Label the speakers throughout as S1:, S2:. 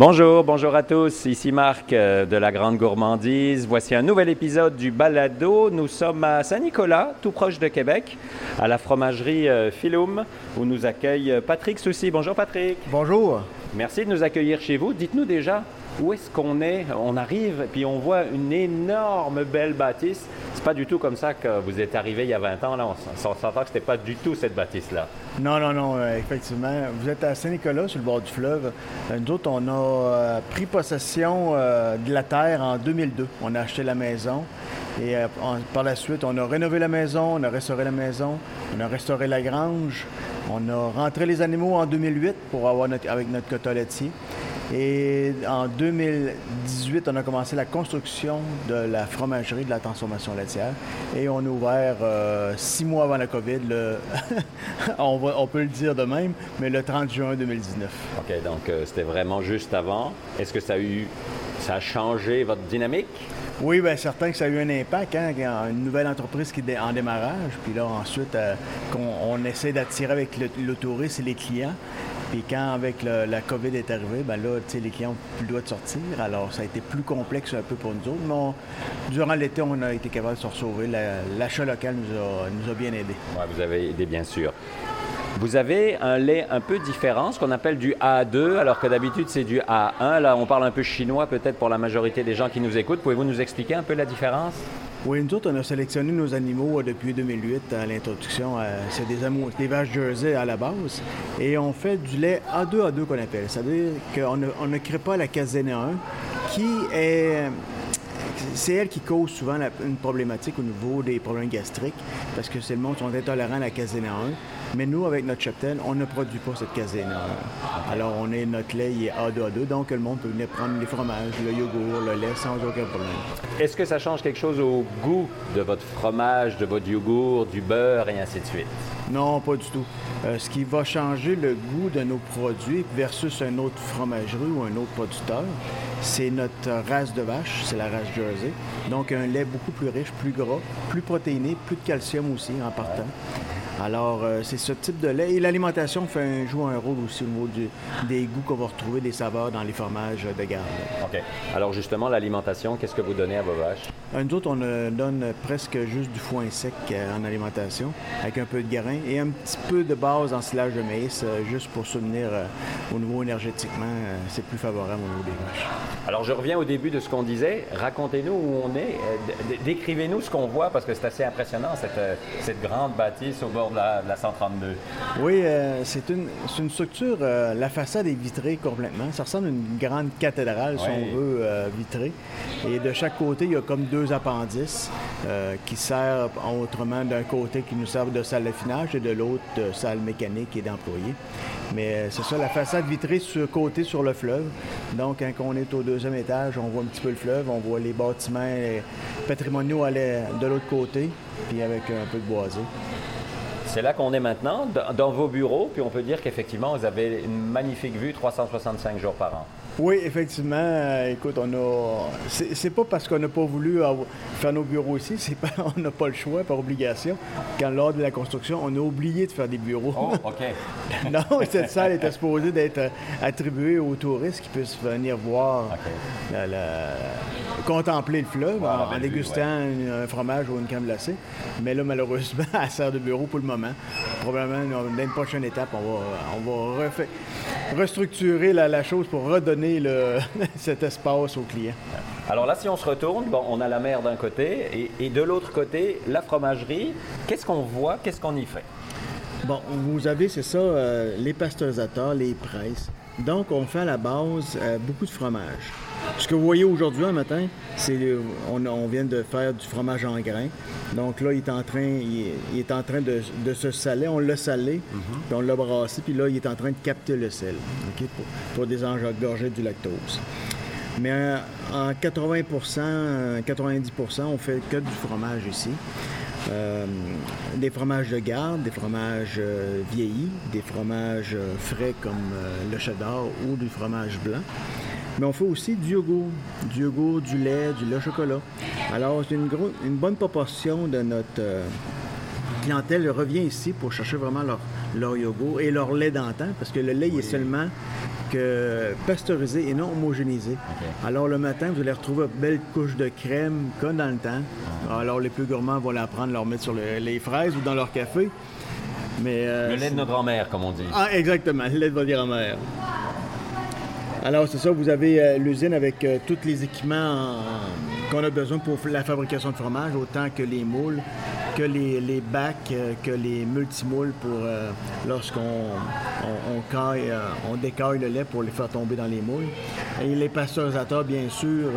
S1: Bonjour, bonjour à tous. Ici Marc euh, de la Grande Gourmandise. Voici un nouvel épisode du Balado. Nous sommes à Saint-Nicolas, tout proche de Québec, à la fromagerie euh, Philum, où nous accueille euh, Patrick Soucy. Bonjour Patrick.
S2: Bonjour.
S1: Merci de nous accueillir chez vous. Dites-nous déjà où est-ce qu'on est? On arrive, puis on voit une énorme belle bâtisse. C'est pas du tout comme ça que vous êtes arrivé il y a 20 ans. Là. On s'entend que c'était pas du tout cette bâtisse-là.
S2: Non, non, non, euh, effectivement. Vous êtes à Saint-Nicolas, sur le bord du fleuve. Euh, nous autres, on a euh, pris possession de la terre en 2002. On a acheté la maison. Et par la suite, on a rénové la maison, on a restauré la maison, on a restauré la grange. On a rentré les animaux en 2008 pour avoir avec notre quota laitier. Et en 2018, on a commencé la construction de la fromagerie de la transformation laitière. Et on a ouvert euh, six mois avant la COVID, on, peut le dire de même, mais le 30 juin 2019.
S1: OK, donc euh, c'était vraiment juste avant. Est-ce que ça a eu, ça a changé votre dynamique?
S2: Oui, bien certain que ça a eu un impact. Hein, une nouvelle entreprise qui est en démarrage, puis là ensuite, euh, on, essaie d'attirer avec le, le touriste et les clients. Puis quand avec la COVID est arrivée, ben là, les clients ont plus le droit de sortir. Alors, ça a été plus complexe un peu pour nous autres. Mais durant l'été, on a été capable de se sauver. L'achat local nous a, bien aidés.
S1: Oui, vous avez aidé, bien sûr. Vous avez un lait un peu différent, ce qu'on appelle du A2, alors que d'habitude c'est du A1. Là, on parle un peu chinois peut-être pour la majorité des gens qui nous écoutent. Pouvez-vous nous expliquer un peu la différence?
S2: Oui, nous autres, on a sélectionné nos animaux euh, depuis 2008 à l'introduction. Euh, c'est des, des, vaches Jersey à la base. Et on fait du lait A2 A2 qu'on appelle. C'est-à-dire qu'on ne, crée pas la casénéa 1 qui est c'est elle qui cause souvent une problématique au niveau des problèmes gastriques, parce que c'est le monde qui sont intolérants à la casénéa 1. Mais nous, avec notre cheptel, on ne produit pas cette casénéa 1. Alors, on est, notre lait il est A2A2, donc le monde peut venir prendre les fromages, le yogourt, le lait sans aucun problème.
S1: Est-ce que ça change quelque chose au goût de votre fromage, de votre yogourt, du beurre et ainsi de suite?
S2: Non, pas du tout. Euh, ce qui va changer le goût de nos produits versus un autre fromagerie ou un autre producteur, c'est notre race de vache, c'est la race Jersey. Donc un lait beaucoup plus riche, plus gras, plus protéiné, plus de calcium aussi en partant. Alors, euh, c'est ce type de lait. Et l'alimentation fait joue un rôle aussi au niveau des goûts qu'on va retrouver, des saveurs dans les fromages de garde.
S1: OK. Alors, justement, l'alimentation, qu'est-ce que vous donnez à vos vaches?
S2: Euh, nous autres, on donne presque juste du foin sec euh, en alimentation, avec un peu de grain et un petit peu de base en silage de maïs, juste pour soutenir au niveau énergétiquement, c'est plus favorable au niveau des vaches.
S1: Alors, je reviens au début de ce qu'on disait. Racontez-nous où on est. Décrivez-nous ce qu'on voit, parce que c'est assez impressionnant, cette, cette grande bâtisse au bord de la, 132.
S2: Oui, euh, c'est une, une, structure, euh, la façade est vitrée complètement. Ça ressemble à une grande cathédrale, si on veut, euh, vitrée. Et de chaque côté, il y a comme deux appendices qui servent autrement d'un côté qui nous servent de salle d'affinage et de l'autre de salle mécanique et d'employés. Mais c'est ça, la façade vitrée sur côté sur le fleuve. Donc, quand on est au deuxième étage, on voit un petit peu le fleuve, on voit les bâtiments patrimoniaux de l'autre côté, puis avec un peu de boisé.
S1: C'est là qu'on est maintenant, dans vos bureaux, puis on peut dire qu'effectivement, vous avez une magnifique vue 365 jours par an.
S2: Oui, effectivement. Euh, écoute, on a. C'est pas parce qu'on n'a pas voulu faire nos bureaux ici, c'est pas on n'a pas le choix par obligation. Quand lors de la construction, on a oublié de faire des bureaux.
S1: Oh, OK.
S2: non, cette salle était supposée d'être euh, attribuée aux touristes qui puissent venir voir la, contempler le fleuve en, dégustant un fromage ou une crème glacée. Mais là, malheureusement, elle sert de bureau pour le moment. Probablement, dans une prochaine étape, on va, on va restructurer la, chose pour redonner le, cet espace aux clients.
S1: Alors là, si on se retourne, bon, on a la mer d'un côté et, de l'autre côté, la fromagerie. Qu'est-ce qu'on voit? Qu'est-ce qu'on y fait?
S2: Bon, vous avez, c'est ça, euh, les pasteurisateurs, les presses. Donc, on fait à la base euh, beaucoup de fromage. Ce que vous voyez aujourd'hui un matin, c'est on, on, vient de faire du fromage en grains. Donc là, il est en train, il est, en train de, se saler. On l'a salé, mhm. puis on l'a brassé, puis là, il est en train de capter le sel pour, pour désengorger du lactose. Mais euh, en 80% 90% on fait que du fromage ici. Euh, des fromages de garde, des fromages euh, vieillis, des fromages frais comme le cheddar ou du fromage blanc. Mais on fait aussi du yogourt, du yogourt, du lait, du lait au chocolat. Alors, une, une bonne proportion de notre, euh, clientèle revient ici pour chercher vraiment leur, leur yogourt et leur lait d'antan, parce que le lait il est seulement que pasteurisé et non homogénéisé. Alors le matin, vous allez retrouver une belle couche de crème comme dans le temps. Alors les plus gourmands vont la prendre, leur mettre sur le- les fraises ou dans leur café. Mais, euh,
S1: Le lait de nos grand-mères, comme on dit.
S2: ah, exactement, le lait de votre grand-mère. Alors, c'est ça, vous avez euh, l'usine avec euh, tous les équipements en- qu'on a besoin pour la fabrication de fromage, autant que les moules, que les, les bacs, euh, que les multimoules pour lorsqu'on on, on caille, on décaille le lait pour les faire tomber dans les moules. Et les pasteurisateurs, bien sûr,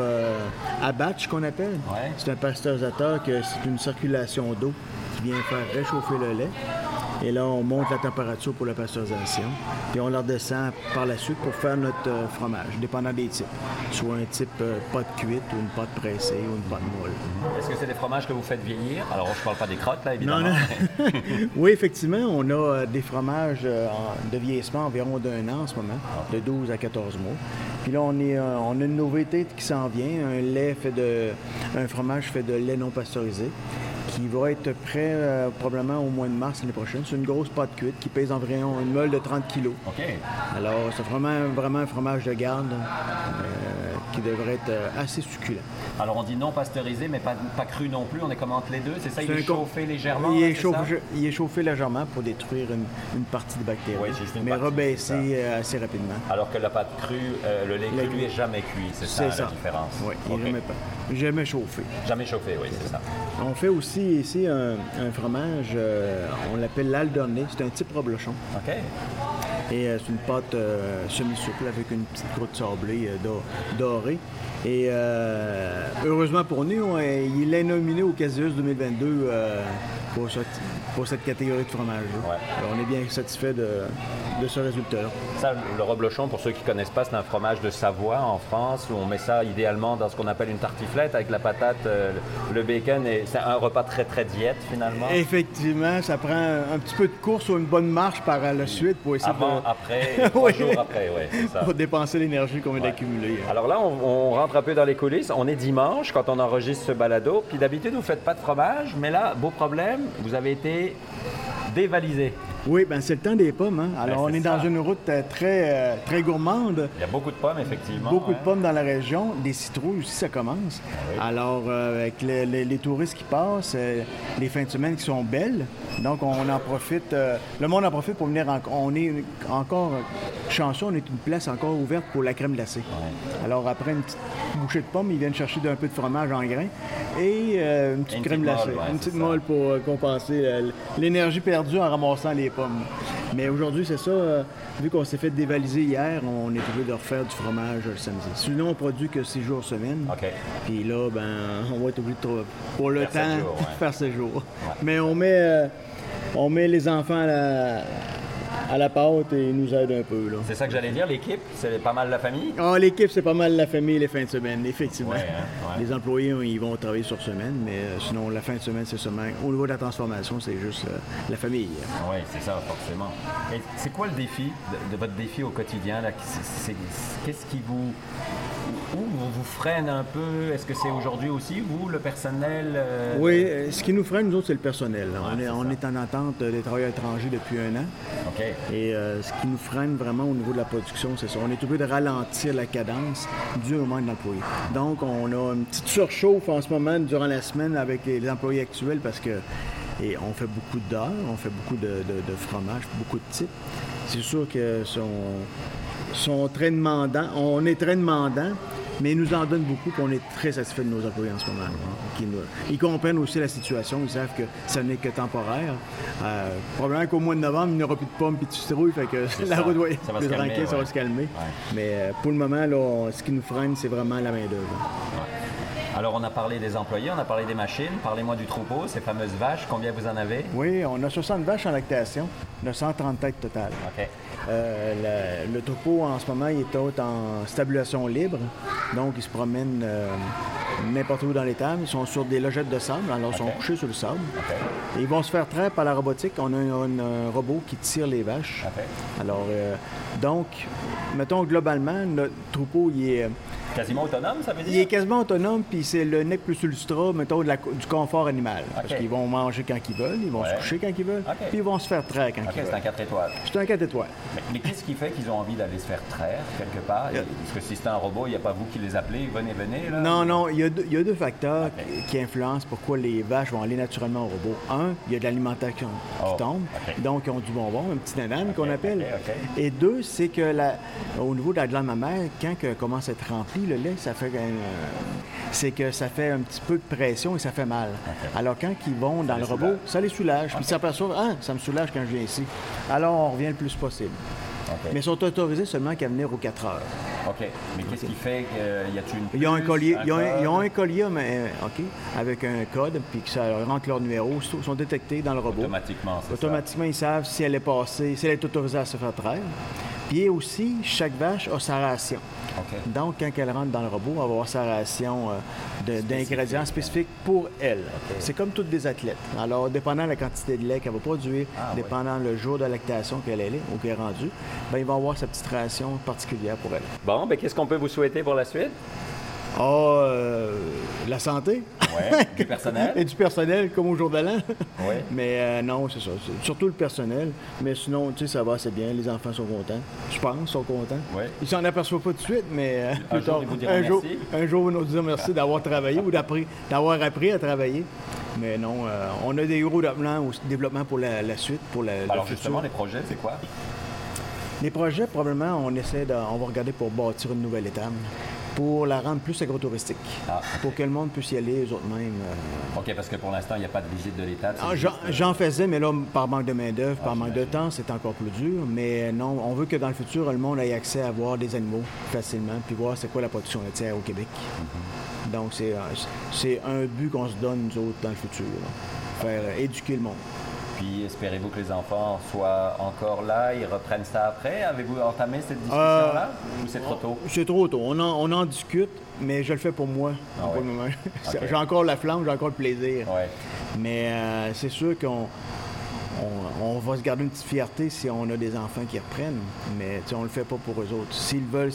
S2: à batch qu'on appelle.
S1: Ouais.
S2: C'est un pasteurisateur que c'est une circulation d'eau qui vient faire réchauffer le lait. Et là, on monte la température pour la pasteurisation. Puis on la redescend par la suite pour faire notre euh, fromage, dépendant des types. Soit un type euh, pâte cuite ou une pâte pressée ou une pâte molle.
S1: Est-ce que c'est des fromages que vous faites vieillir? Alors, je parle pas des crottes, là,
S2: Non,
S1: évidemment.
S2: non. oui, effectivement, on a euh, des fromages de vieillissement environ d'un an en ce moment, de 12 à 14 mois. Puis là, on, est, on a une nouveauté qui s'en vient, un lait fait de, un fromage fait de lait non pasteurisé, qui va être prêt euh, probablement au mois de mars l'année prochaine. C'est une grosse pâte cuite qui pèse environ une meule de 30 kilos.
S1: OK.
S2: Alors, c'est vraiment, vraiment un fromage de garde euh, qui devrait être euh, assez succulent.
S1: Alors, on dit non pasteurisé, mais pas, pas cru non plus. On est comment entre les deux C'est ça, il est chauffé légèrement
S2: Il
S1: là,
S2: est,
S1: c'est
S2: chauffé,
S1: ça?
S2: il est chauffé légèrement pour détruire une, une partie des bactéries,
S1: Oui, juste une
S2: mais
S1: partie,
S2: rebaissé assez rapidement.
S1: Alors que la pâte crue, euh, le lait cru, lui, est jamais cuit. C'est ça, la différence.
S2: Oui, il n'est jamais, pas- jamais chauffé.
S1: Jamais chauffé, oui, c'est ça.
S2: On fait aussi ici un, fromage, euh, on l'appelle l'aldonné, c'est un type reblochon.
S1: OK.
S2: Et euh, c'est une pâte euh, semi-souple avec une petite croûte sablée euh, do- dorée. Et heureusement pour nous, est- il est nominé au Casius 2022 euh, pour, cette, pour cette catégorie de fromage-là.
S1: Ouais.
S2: Alors, on est bien satisfait de, de ce résultat-là.
S1: Ça, le reblochon, pour ceux qui ne connaissent pas, c'est un fromage de Savoie en France où on met ça idéalement dans ce qu'on appelle une tartiflette avec la patate, le bacon. Et c'est un repas très très diète finalement.
S2: Effectivement, ça prend un petit peu de course ou une bonne marche par la suite pour essayer
S1: Avant, après, trois
S2: Oui.
S1: jours après, c'est ça.
S2: pour dépenser l'énergie qu'on vient d'accumuler.
S1: Alors là, on, on rentre un peu dans les coulisses. On est dimanche quand on enregistre ce balado. Puis d'habitude, vous ne faites pas de fromage. Mais là, beau problème, vous avez été dévalisé.
S2: Oui, ben c'est le temps des pommes. hein. Alors,
S1: Ben,
S2: on
S1: c'est
S2: est dans une route euh, très, euh, très gourmande.
S1: Il y a beaucoup de pommes, effectivement.
S2: Beaucoup
S1: ouais.
S2: de pommes dans la région, des citrouilles aussi, ça commence. Alors, euh, avec les, les- les touristes qui passent, euh, les fins de semaine qui sont belles, donc on en profite, euh, le monde en profite pour venir, en- on est encore chanceux, on est une place encore ouverte pour la crème glacée. Alors, après une petite bouchée de pommes, ils viennent chercher un peu de fromage en grains et euh, une petite
S1: Une
S2: crème glacée,
S1: ouais,
S2: une petite molle pour euh, compenser euh, l'énergie perdue en ramassant les pommes. Mais aujourd'hui, c'est ça, vu qu'on s'est fait dévaliser hier, on est obligé de refaire du fromage le samedi. Sinon, on produit que 6 jours semaine. Puis là, ben, on va être obligé de trouver- pour le
S1: Faire
S2: temps
S1: jours, ouais.
S2: faire 7 jours. Mais on met, on met les enfants à la, à la pâte et ils nous aident un peu. Là.
S1: C'est ça que j'allais dire, l'équipe, c'est pas mal la famille?
S2: Ah, l'équipe, c'est pas mal la famille les fins de semaine, effectivement.
S1: Ouais, hein, ouais.
S2: Les employés, ils vont travailler sur semaine, mais euh, sinon, la fin de semaine, c'est seulement. Au niveau de la transformation, c'est juste euh, la famille.
S1: Oui, c'est ça, forcément. Et c'est quoi le défi, de, de votre défi au quotidien? là? C'est- c'est- Qu'est-ce qui vous, vous, vous freine un peu? Est-ce que c'est aujourd'hui aussi, vous, le personnel? euh,
S2: Oui, euh, ce qui nous freine, nous autres, c'est le personnel. on, est, on en attente des travailleurs étrangers depuis un an.
S1: OK.
S2: Et euh, ce qui nous freine vraiment au niveau de la production, c'est ça. On est obligé de ralentir la cadence dû au manque d'employés. Donc, on a une petite surchauffe en ce moment durant la semaine avec les, employés actuels parce que et on fait beaucoup d'heures, on fait beaucoup de, de- de fromage, beaucoup de types. C'est sûr que sont, sont très demandants. On est très demandants. Mais ils nous en donnent beaucoup, puis on est très satisfait de nos employés en ce moment. Qui nous- ils comprennent aussi la situation, ils savent que ça n'est que temporaire. Euh, probablement qu'au mois de novembre, il n'y aura plus de pommes et de citrouilles, fait que la
S1: ça.
S2: route va
S1: Ça va se calmer,
S2: ça va se calmer.
S1: Ouais.
S2: Mais euh, pour le moment, là, on- ce qui nous freine, c'est vraiment la main-d'œuvre.
S1: Alors, on a parlé des employés, on a parlé des machines. Parlez-moi du troupeau, ces fameuses vaches. Combien vous en avez?
S2: Oui, on a 60 vaches en lactation, on a 130 têtes totales.
S1: OK.
S2: Euh, le, le troupeau, en ce moment, il est en stabulation libre. Donc, ils se promènent euh, n'importe où dans l'étable. Ils sont sur des logettes de sable, alors ils sont couchés sur le sable. Et ils vont se faire traire par la robotique. On a un, un robot qui tire les vaches. Alors, euh, donc, mettons globalement, notre troupeau, il est,
S1: Quasiment autonome, ça veut dire?
S2: Il est quasiment autonome, puis c'est le nec plus ultra, mettons, de la- du confort animal. Parce qu'ils vont manger quand ils veulent, ils vont
S1: Ouais.
S2: se coucher quand ils veulent, puis ils vont se faire traire quand ils
S1: c'est un
S2: veulent.
S1: 4 étoiles.
S2: C'est un 4 étoiles.
S1: Mais, mais qu'est-ce qui fait qu'ils ont envie d'aller se faire traire quelque part?
S2: Yeah.
S1: Parce que si c'est un robot, il n'y a pas vous qui les appelez, venez, venez, là?
S2: Non, non, il y a deux, il y a deux facteurs qui, influencent pourquoi les vaches vont aller naturellement au robot. Un, il y a de l'alimentation qui
S1: Oh,
S2: tombe, donc ils ont du bonbon, un petit nanane qu'on appelle. Et deux, c'est que la- au niveau de la glande mammaire, quand que commence à être rempli, le lait, ça fait euh, c'est que ça fait un petit peu de pression et ça fait mal. Alors quand ils vont dans le robot,
S1: soulage.
S2: ça les soulage. Puis ils s'aperçoivent, ah, ça me soulage quand je viens ici. Alors on revient le plus possible. Mais ils sont autorisés seulement qu'à venir aux 4 heures.
S1: OK. Mais qu'est-ce qui fait qu'il y a une
S2: Ils ont un collier, ils ont, un- ils ont
S1: code?
S2: un collier, mais euh, OK, avec un code, puis que ça rentre leur numéro, ils sont détectés dans le robot.
S1: Automatiquement, c'est ça.
S2: Automatiquement, ils savent si elle est passée, si elle est autorisée à se faire traire. Puis aussi, chaque vache a sa ration. Donc, quand elle rentre dans le robot, elle va avoir sa ration euh, d'ingrédients spécifiques pour elle. C'est comme toutes des athlètes. Alors, dépendant de la quantité de lait qu'elle va produire,
S1: Ah, oui.
S2: dépendant le jour de lactation qu'elle est ou qu'elle est rendue, ben, il va avoir sa petite ration particulière pour elle.
S1: Bon, ben qu'est-ce qu'on peut vous souhaiter pour la suite?
S2: Ah, euh, la santé.
S1: Ouais. Du personnel?
S2: Et du personnel, comme au jour de l'an. Mais euh, non, c'est ça. Surtout le personnel. Mais sinon, tu sais, ça va, c'est bien. Les enfants sont contents. Je pense, sont contents.
S1: Oui.
S2: Ils s'en aperçoivent pas tout de suite, mais euh,
S1: Un
S2: plus
S1: jour,
S2: tard,
S1: ils
S2: un jour, un jour, ils nous diront merci d'avoir travaillé ou d'avoir appris à travailler. Mais non, euh, on a des gros développements, développements pour la, la suite, pour la, le
S1: Alors
S2: futur.
S1: justement, les projets, c'est quoi?
S2: Les projets, probablement, on essaie de, on va regarder pour bâtir une nouvelle étable, pour la rendre plus agrotouristique,
S1: Ah.
S2: pour que le monde puisse y aller eux-mêmes. euh,
S1: OK, parce que pour l'instant, il n'y a pas de visite de l'État.
S2: Ah, J'en
S1: euh,
S2: faisais, mais là, par manque de main-d'œuvre,
S1: Ah,
S2: par manque de temps, c'est encore plus dur. Mais non, on veut que dans le futur, le monde ait accès à voir des animaux facilement, puis voir c'est quoi la production laitière au Québec.
S1: Mm-hmm.
S2: Donc, c'est un- c'est un but qu'on se donne, nous autres, dans le futur. là. Faire euh, éduquer le monde.
S1: Puis espérez-vous que les enfants soient encore là, ils reprennent ça après? Avez-vous entamé cette
S2: Euh,
S1: discussion-là? Ou c'est trop tôt?
S2: C'est trop tôt. On en, on en discute, mais je le fais pour moi,
S1: Ah.
S2: J'ai encore la flamme, j'ai encore le plaisir.
S1: Ouais.
S2: Mais euh, c'est sûr qu'on on, on va se garder une petite fierté si on a des enfants qui reprennent. Mais on le fait pas pour eux autres. S'ils veulent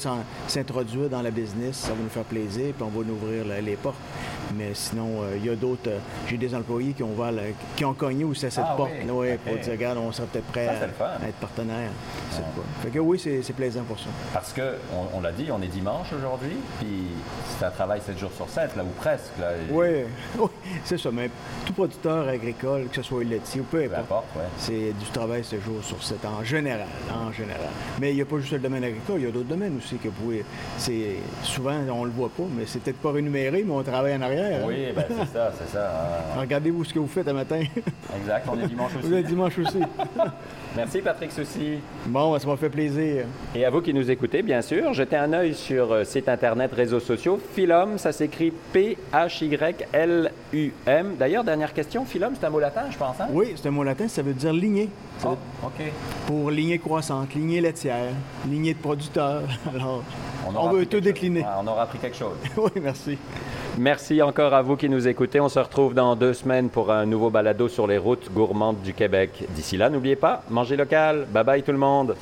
S2: s'introduire dans la business, ça va nous faire plaisir, puis on va nous ouvrir les portes. Mais sinon, euh, il y a d'autres. euh, J'ai des employés qui ont, ouvert la- qui ont cogné aussi à cette
S1: Ah
S2: porte.
S1: oui,
S2: ouais,
S1: ok.
S2: Pour dire, regarde, on serait peut-être prêt
S1: Ça,
S2: à, être partenaire. Fait que oui, c'est plaisant pour ça.
S1: Parce que, on, on l'a dit, on est dimanche aujourd'hui, puis c'est un travail 7 jours sur 7, là, ou presque. Là,
S2: Oui, oui, c'est ça. Mais tout producteur agricole, que ce soit laitier ou peu importe,
S1: ouais.
S2: c'est du travail ce jour sur 7 en général, en général. Mais il n'y a pas juste le domaine agricole, il y a d'autres domaines aussi que vous pouvez. C'est souvent on le voit pas, mais c'est peut-être pas rémunéré, mais on travaille en arrière. hein.
S1: Oui, ben c'est ça, c'est ça. hein.
S2: Regardez-vous ce que vous faites un matin.
S1: Exact, on est dimanche
S2: vous êtes
S1: aussi.
S2: dimanche aussi.
S1: Merci Patrick Soucy.
S2: Bon, ça m'a fait plaisir.
S1: Et à vous qui nous écoutez, bien sûr, jetez un œil sur euh, site internet, réseaux sociaux. Philum, ça s'écrit P-H-Y-L-U-M. D'ailleurs, dernière question, Philum, c'est un mot latin, je pense. Hein?
S2: Oui, c'est un mot latin, ça veut dire lignée. Ça
S1: Oh, OK.
S2: Pour lignée croissante, lignée laitière, lignée de producteurs. Alors, on,
S1: aura
S2: veut tout décliner.
S1: Ah, on aura appris quelque chose.
S2: oui, merci.
S1: Merci encore à vous qui nous écoutez. On se retrouve dans deux semaines pour un nouveau balado sur les routes gourmandes du Québec. D'ici là, n'oubliez pas, mangez local. Bye bye tout le monde.